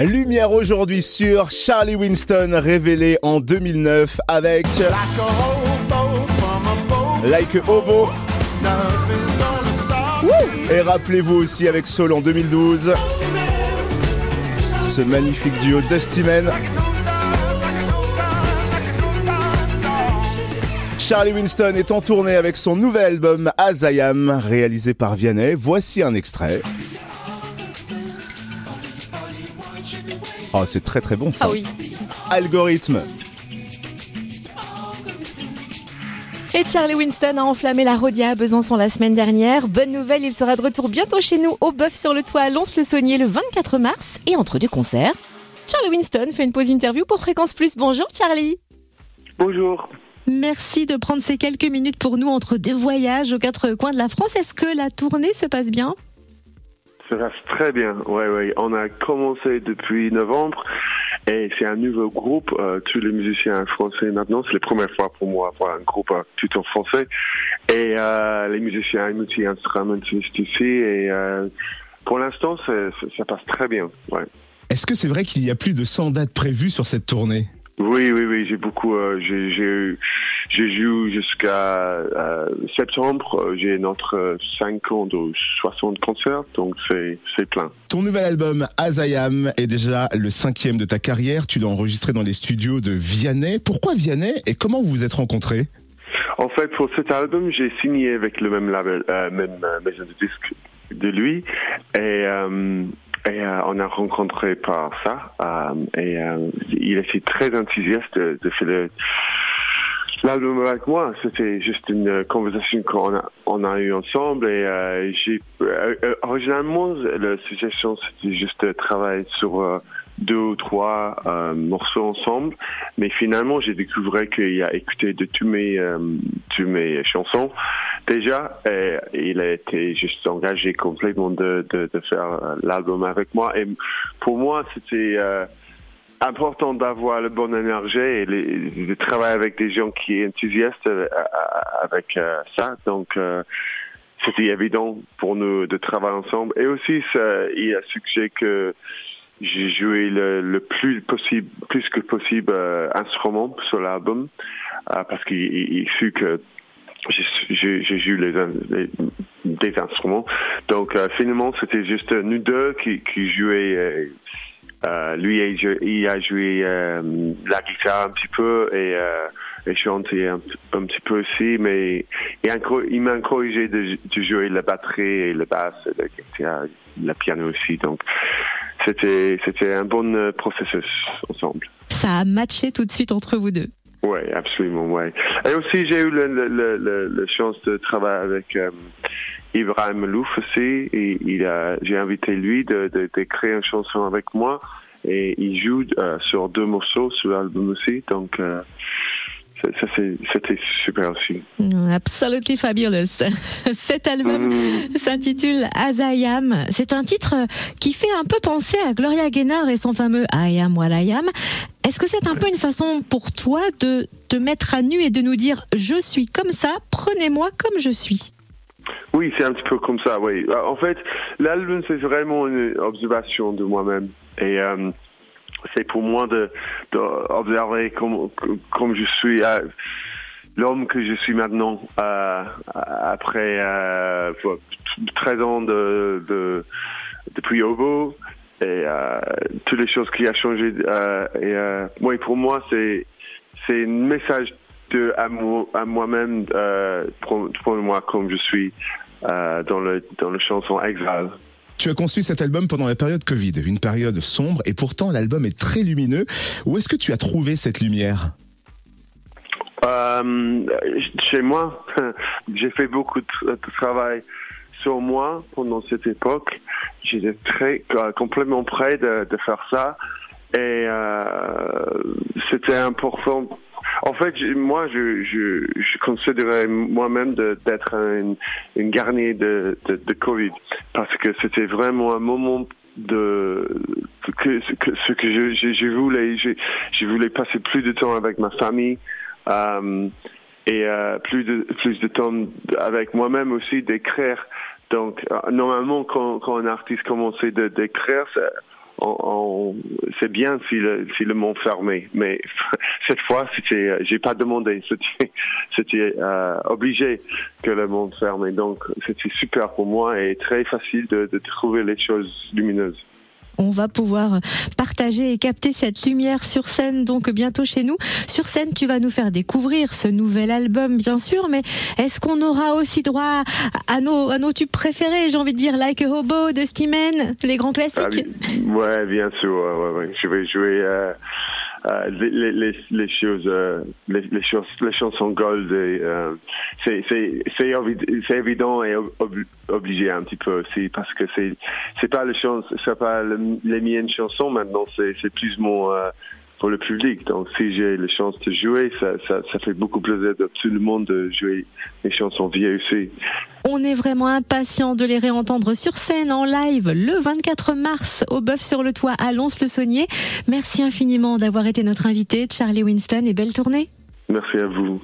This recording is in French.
Lumière aujourd'hui sur Charlie Winston, révélé en 2009 avec Like a Hobo. Et rappelez-vous aussi avec Soul en 2012, ce magnifique duo Dusty Man. Charlie Winston est en tournée avec son nouvel album Azayam, réalisé par Vianney. Voici un extrait. Oh, c'est très très bon ça. Ah oui. Algorithme. Et Charlie Winston a enflammé la Rodia à Besançon la semaine dernière. Bonne nouvelle, il sera de retour bientôt chez nous au Bœuf sur le Toit à Lons-le-Saunier le 24 mars. Et entre deux concerts, Charlie Winston fait une pause interview pour Fréquence Plus. Bonjour Charlie. Bonjour. Merci de prendre ces quelques minutes pour nous entre deux voyages aux quatre coins de la France. Est-ce que la tournée se passe bien? Ça passe très bien. Ouais, ouais. On a commencé depuis novembre et c'est un nouveau groupe. Euh, tous les musiciens français maintenant. C'est la première fois pour moi voir un groupe euh, tout en français. Et euh, les musiciens multi-instrumentistes ici. Et euh, pour l'instant, ça, passe très bien. Ouais. Est-ce que c'est vrai qu'il y a plus de 100 dates prévues sur cette tournée? Oui, oui, oui. J'ai beaucoup. J'ai, j'ai, j'ai joué jusqu'à euh, septembre. Euh, J'ai notre 50 ou 60 concerts, donc c'est, c'est plein. Ton nouvel album Azayam est déjà le cinquième de ta carrière. Tu l'as enregistré dans les studios de Vianney. Pourquoi Vianney et comment vous vous êtes rencontrés? En fait, pour cet album, j'ai signé avec le même label, euh, même euh, maison de disque de lui, et, euh, et euh, on a rencontré par ça. euh, et euh, il était très enthousiaste de, de faire le- l'album avec moi. C'était juste une conversation qu'on a, on a eu ensemble. Et euh, j'ai euh, euh, originalement la suggestion c'était juste de travailler sur euh, deux ou trois euh, morceaux ensemble. Mais finalement, j'ai découvert qu'il a écouté de tous mes, euh, tous mes chansons déjà. Et il a été juste engagé complètement de, de, de faire euh, l'album avec moi. Et pour moi, c'était euh, important d'avoir la bonne énergie et de travailler avec des gens qui sont enthousiastes euh, avec euh, ça. Donc, euh, c'était évident pour nous de travailler ensemble. Et aussi, il a suggéré que j'ai joué le, le plus possible, plus que possible, euh, instrument sur l'album, parce qu'il il, fut que j'ai- joué les, les- des instruments. Donc euh, finalement, c'était juste nous deux qui, qui jouaient. Euh, lui, il il a joué euh, la guitare un petit peu et, euh, et chanté un, un petit peu aussi, mais il, m'a encouragé de, de jouer la batterie et le basse, et la guitare, le piano aussi. Donc c'était c'était un bon euh, processus ensemble. Ça a matché tout de suite entre vous deux. Oui, absolument, ouais. Et aussi, j'ai eu la chance de travailler avec euh, Ibrahim Louf aussi. Et il a, j'ai invité lui de, de, d'écrire une chanson avec moi. Et il joue euh, sur deux morceaux sur l'album aussi. Donc, euh, ça, c'était super aussi. Absolutely fabulous. Cet album Mm. s'intitule Azayam. C'est un titre qui fait un peu penser à Gloria Gaynor et son fameux I am what I am. Est-ce que c'est un peu une façon pour toi de te mettre à nu et de nous dire je suis comme ça, prenez-moi comme je suis Oui, c'est un petit peu comme ça, oui. Euh, En fait, l'album, c'est vraiment une observation de moi-même. Et euh, c'est pour moi de, de comme, comme je suis, euh, l'homme que je suis maintenant, euh, après euh, 13 ans de, de, depuis Obo. Et euh, toutes les choses qui a changé. Euh, et euh, oui, pour moi, c'est c'est un message de à, moi, à moi-même, euh, pour, pour moi comme je suis euh, dans le dans le chanson Exile. Tu as conçu cet album pendant la période Covid, une période sombre, et pourtant l'album est très lumineux. Où est-ce que tu as trouvé cette lumière? Euh, chez moi, j'ai fait beaucoup de, tra- de travail sur moi pendant cette époque. J'étais très euh, complètement prêt de, de faire ça et euh, c'était important. En fait, moi, je, considérais moi-même d'être un, une garnier de, Covid parce que c'était vraiment un moment de ce que je, voulais, je, je voulais passer plus de temps avec ma famille. Euh, et euh, plus de plus de temps avec moi-même aussi d'écrire. Donc euh, normalement quand, quand un artiste commençait de ça- c'est bien si le, si le monde fermé, mais cette fois, c'était, j'ai pas demandé, c'était, c'était euh, obligé que le monde ferme. donc, c'était super pour moi et très facile de trouver les choses lumineuses on va pouvoir partager et capter cette lumière sur scène donc bientôt chez nous. Sur scène, tu vas nous faire découvrir ce nouvel album bien sûr, mais est-ce qu'on aura aussi droit à nos, à nos tubes préférés, j'ai envie de dire Like a Hobo de Steamen, les grands classiques? Ah, Ouais, bien sûr, Je vais jouer euh, euh, les, les, les, choses, euh, les, les, choses, les chansons gold, euh, c'est c'est évident et obligé un petit peu aussi parce que c'est c'est pas les c'est pas les miennes chansons maintenant, c'est c'est plus mon pour le public. Donc, si j'ai la chance de jouer, ça, ça, ça fait beaucoup plaisir de tout le monde de jouer les chansons vieilles aussi. On est vraiment impatient de les réentendre sur scène en live le 24 mars au Bœuf sur le Toit à Lons-le-Saunier. Merci infiniment d'avoir été notre invité, Charlie Winston, et belle tournée. Merci à vous.